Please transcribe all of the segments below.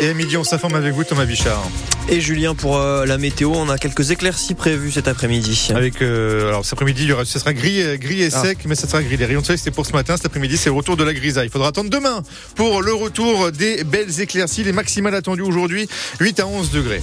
Et à midi, on s'informe avec vous, Thomas Bichard. Et Julien, pour euh, la météo, on a quelques éclaircies prévues cet après-midi. Avec, euh, alors cet après-midi, il y aura, ce sera gris, euh, gris et ah. sec, mais ça sera gris. Les rayons de soleil, c'était pour ce matin. Cet après-midi, c'est le retour de la grisaille. Il faudra attendre demain pour le retour des belles éclaircies. Les maximales attendues aujourd'hui, 8 à 11 degrés.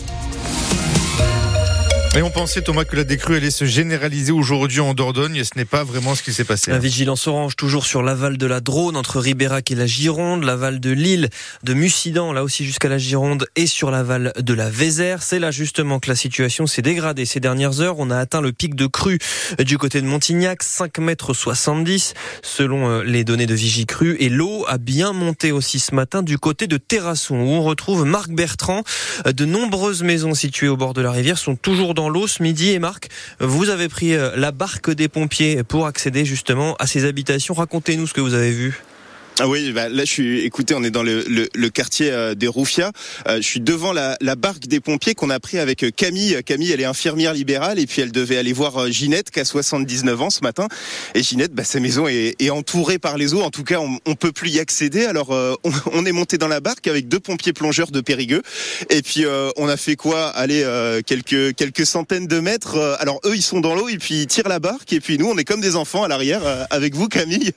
Et on pensait, Thomas, que la décrue allait se généraliser aujourd'hui en Dordogne et ce n'est pas vraiment ce qui s'est passé. La vigilance orange toujours sur l'aval de la Drône entre Ribérac et la Gironde, l'aval de l'île de Mussidan, là aussi jusqu'à la Gironde et sur l'aval de la Vézère. C'est là justement que la situation s'est dégradée ces dernières heures. On a atteint le pic de crue du côté de Montignac, 5 mètres 70 selon euh, les données de Vigicru et l'eau a bien monté aussi ce matin du côté de Terrasson où on retrouve Marc Bertrand. De nombreuses maisons situées au bord de la rivière sont toujours dans l'eau ce midi. Et Marc, vous avez pris euh, la barque des pompiers pour accéder justement à ces habitations. Racontez-nous ce que vous avez vu. Ah oui, bah là je suis. Écoutez, on est dans le, le, le quartier euh, des Roufias. Euh, je suis devant la, la barque des pompiers qu'on a pris avec euh, Camille. Camille, elle est infirmière libérale et puis elle devait aller voir Ginette qui a 79 ans ce matin. Et Ginette, bah, sa maison est, est entourée par les eaux. En tout cas, on, on peut plus y accéder. Alors on, on, est monté dans la barque avec deux pompiers plongeurs de Périgueux. Et puis on a fait quoi? Aller quelques quelques centaines de mètres. Alors eux, ils sont dans l'eau et puis ils tirent la barque. Et puis nous, on est comme des enfants à l'arrière avec vous, Camille.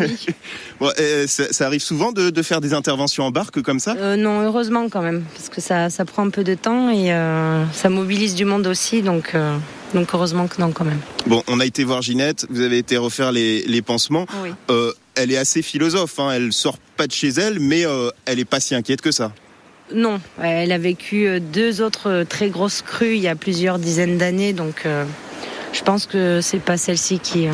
Oui. bon, ça, arrive souvent de, faire des interventions en barque comme ça? Euh, Non, heureusement quand même, parce que ça, prend un peu de temps et euh, ça mobilise du monde aussi, donc, euh, donc heureusement que non quand même. Bon, on a été voir Ginette, vous avez été refaire les, pansements. Oui. elle est assez philosophe, hein, elle sort pas de chez elle, mais elle est pas si inquiète que ça. Non, elle a vécu deux autres très grosses crues il y a plusieurs dizaines d'années, donc je pense que c'est pas celle-ci qui,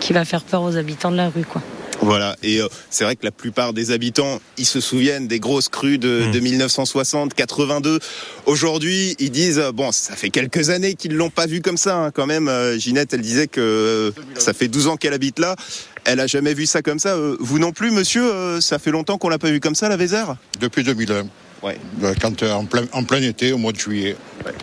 qui va faire peur aux habitants de la rue, quoi. Voilà, et euh, c'est vrai que la plupart des habitants, ils se souviennent des grosses crues de, 1960, 82. Aujourd'hui, ils disent euh, bon, ça fait quelques années qu'ils l'ont pas vu comme ça. Hein, quand même, euh, Ginette, elle disait que ça fait 12 ans qu'elle habite là. Elle a jamais vu ça comme ça. vous non plus, monsieur. ça fait longtemps qu'on l'a pas vu comme ça, la Vézère? Depuis 2001. Ouais. Quand en plein, en plein été, au mois de juillet.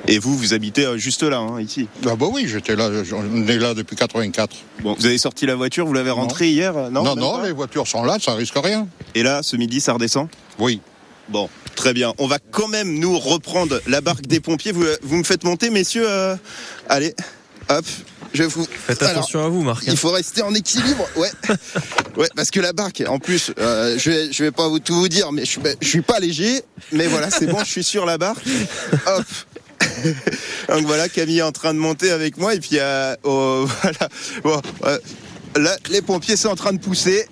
Et vous, vous habitez euh, juste là, hein, ici Ah bah oui, j'étais là, on est là depuis 84. Bon, vous avez sorti la voiture, vous l'avez rentrée hier euh, Non, non, non les voitures sont là, ça risque rien. Et là, ce midi, ça redescend Oui. Bon, très bien. On va quand même nous reprendre la barque des pompiers. Vous, vous me faites monter, messieurs. Euh, allez, hop. Je vous... Faites attention à vous, Marc. Il hein. faut rester en équilibre, ouais. ouais, parce que la barque, en plus, je, vais, je vais pas vous, tout vous dire, mais je suis, je suis pas léger. Mais voilà, c'est bon, je suis sur la barque. Hop, Donc voilà, Camille est en train de monter avec moi et puis euh, oh, voilà. Bon, euh, là, les pompiers sont en train de pousser.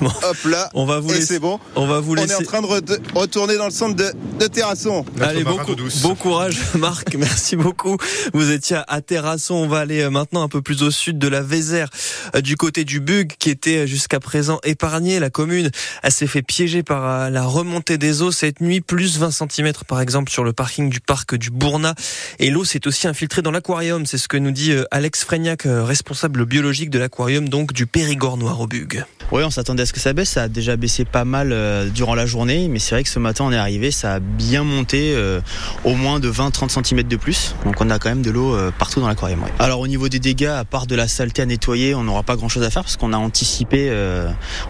Hop là. On va vous laisser. C'est bon. On va vous laisser. On est en train de retourner dans le centre de, de Terrasson. Allez, bon courage, Marc. Merci beaucoup. Vous étiez à Terrasson. On va aller euh, maintenant un peu plus au sud de la Vézère, euh, du côté du Bug, qui était euh, jusqu'à présent épargné. La commune, elle s'est fait piéger par la remontée des eaux cette nuit, plus 20 cm par exemple sur le parking du parc du Bourna. Et l'eau s'est aussi infiltrée dans l'aquarium. C'est ce que nous dit Alex Frégnac, responsable biologique de l'aquarium, donc du Périgord noir au Bug. Oui, on s'attendait à ce que ça baisse? Ça a déjà baissé pas mal euh, durant la journée, mais c'est vrai que ce matin on est arrivé, ça a bien monté euh, au moins de 20-30 cm de plus. Donc on a quand même de l'eau euh, partout dans l'aquarium. Alors au niveau des dégâts, à part de la saleté à nettoyer, on n'aura pas grand chose à faire parce qu'on a anticipé,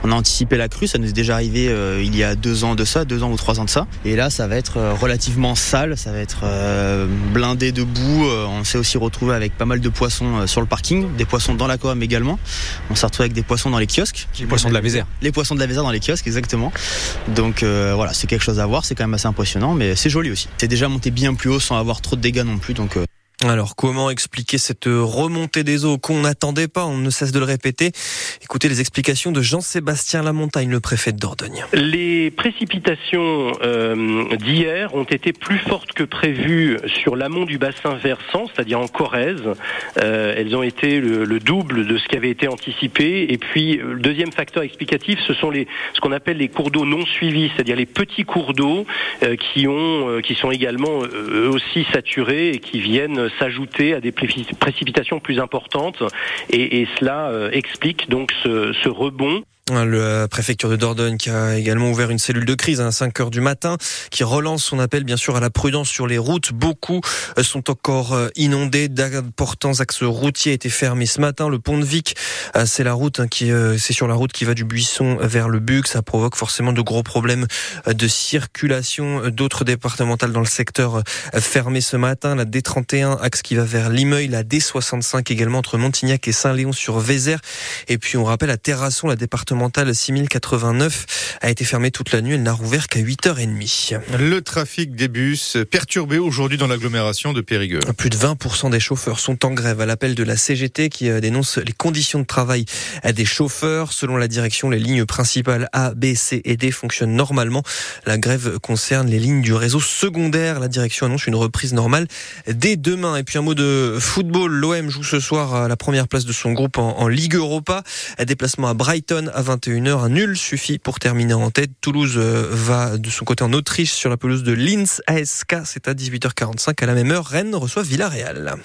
on a anticipé la crue. Ça nous est déjà arrivé il y a deux ans de ça, deux ans ou trois ans de ça. Et là, ça va être relativement sale, ça va être blindé de boue. On s'est aussi retrouvé avec pas mal de poissons sur le parking, des poissons dans l'aquarium également. On s'est retrouvé avec des poissons dans les kiosques. Les poissons de la Vézère. Les poissons de la Vézère dans les kiosques, exactement. Donc euh, voilà, c'est quelque chose à voir, c'est quand même assez impressionnant, mais c'est joli aussi. C'est déjà monté bien plus haut sans avoir trop de dégâts non plus, donc euh, alors comment expliquer cette remontée des eaux qu'on n'attendait pas? On ne cesse de le répéter. Écoutez les explications de Jean-Sébastien Lamontagne, le préfet de Dordogne. Les précipitations euh, d'hier ont été plus fortes que prévues sur l'amont du bassin versant, c'est-à-dire en Corrèze. Euh, elles ont été le, double de ce qui avait été anticipé. Et puis le deuxième facteur explicatif, ce sont les ce qu'on appelle les cours d'eau non suivis, c'est-à-dire les petits cours d'eau euh, qui ont qui sont également eux aussi saturés et qui viennent s'ajouter à des précipitations plus importantes. Et, cela euh, explique donc ce, ce rebond La préfecture de Dordogne qui a également ouvert une cellule de crise à 5 heures du matin, qui relance son appel bien sûr à la prudence sur les routes. Beaucoup sont encore inondés. D'importants axes routiers étaient fermés ce matin. Le pont de Vic, c'est la route hein, qui, c'est sur la route qui va du Buisson vers le Bug. Ça provoque forcément de gros problèmes de circulation. D'autres départementales dans le secteur fermées ce matin. La D31, axe qui va vers Limeuil. La D65 également entre Montignac et Saint-Léon sur Vézère. Et puis on rappelle à Terrasson, la départementale départementale 6089 a été fermée toute la nuit. Elle n'a rouvert qu'à 8h30. Le trafic des bus perturbé aujourd'hui dans l'agglomération de Périgueux. Plus de 20% des chauffeurs sont en grève à l'appel de la CGT qui euh, dénonce les conditions de travail des chauffeurs. Selon la direction, les lignes principales A, B, C et D fonctionnent normalement. La grève concerne les lignes du réseau secondaire. La direction annonce une reprise normale dès demain. Et puis un mot de football. L'OM joue ce soir à la première place de son groupe en, en Ligue Europa. Déplacement à Brighton à 21h. Un nul suffit pour terminer en tête. Toulouse euh, va de son côté en Autriche sur la pelouse de Linz ASK. C'est à 18h45 à la même heure. Rennes reçoit Villarreal.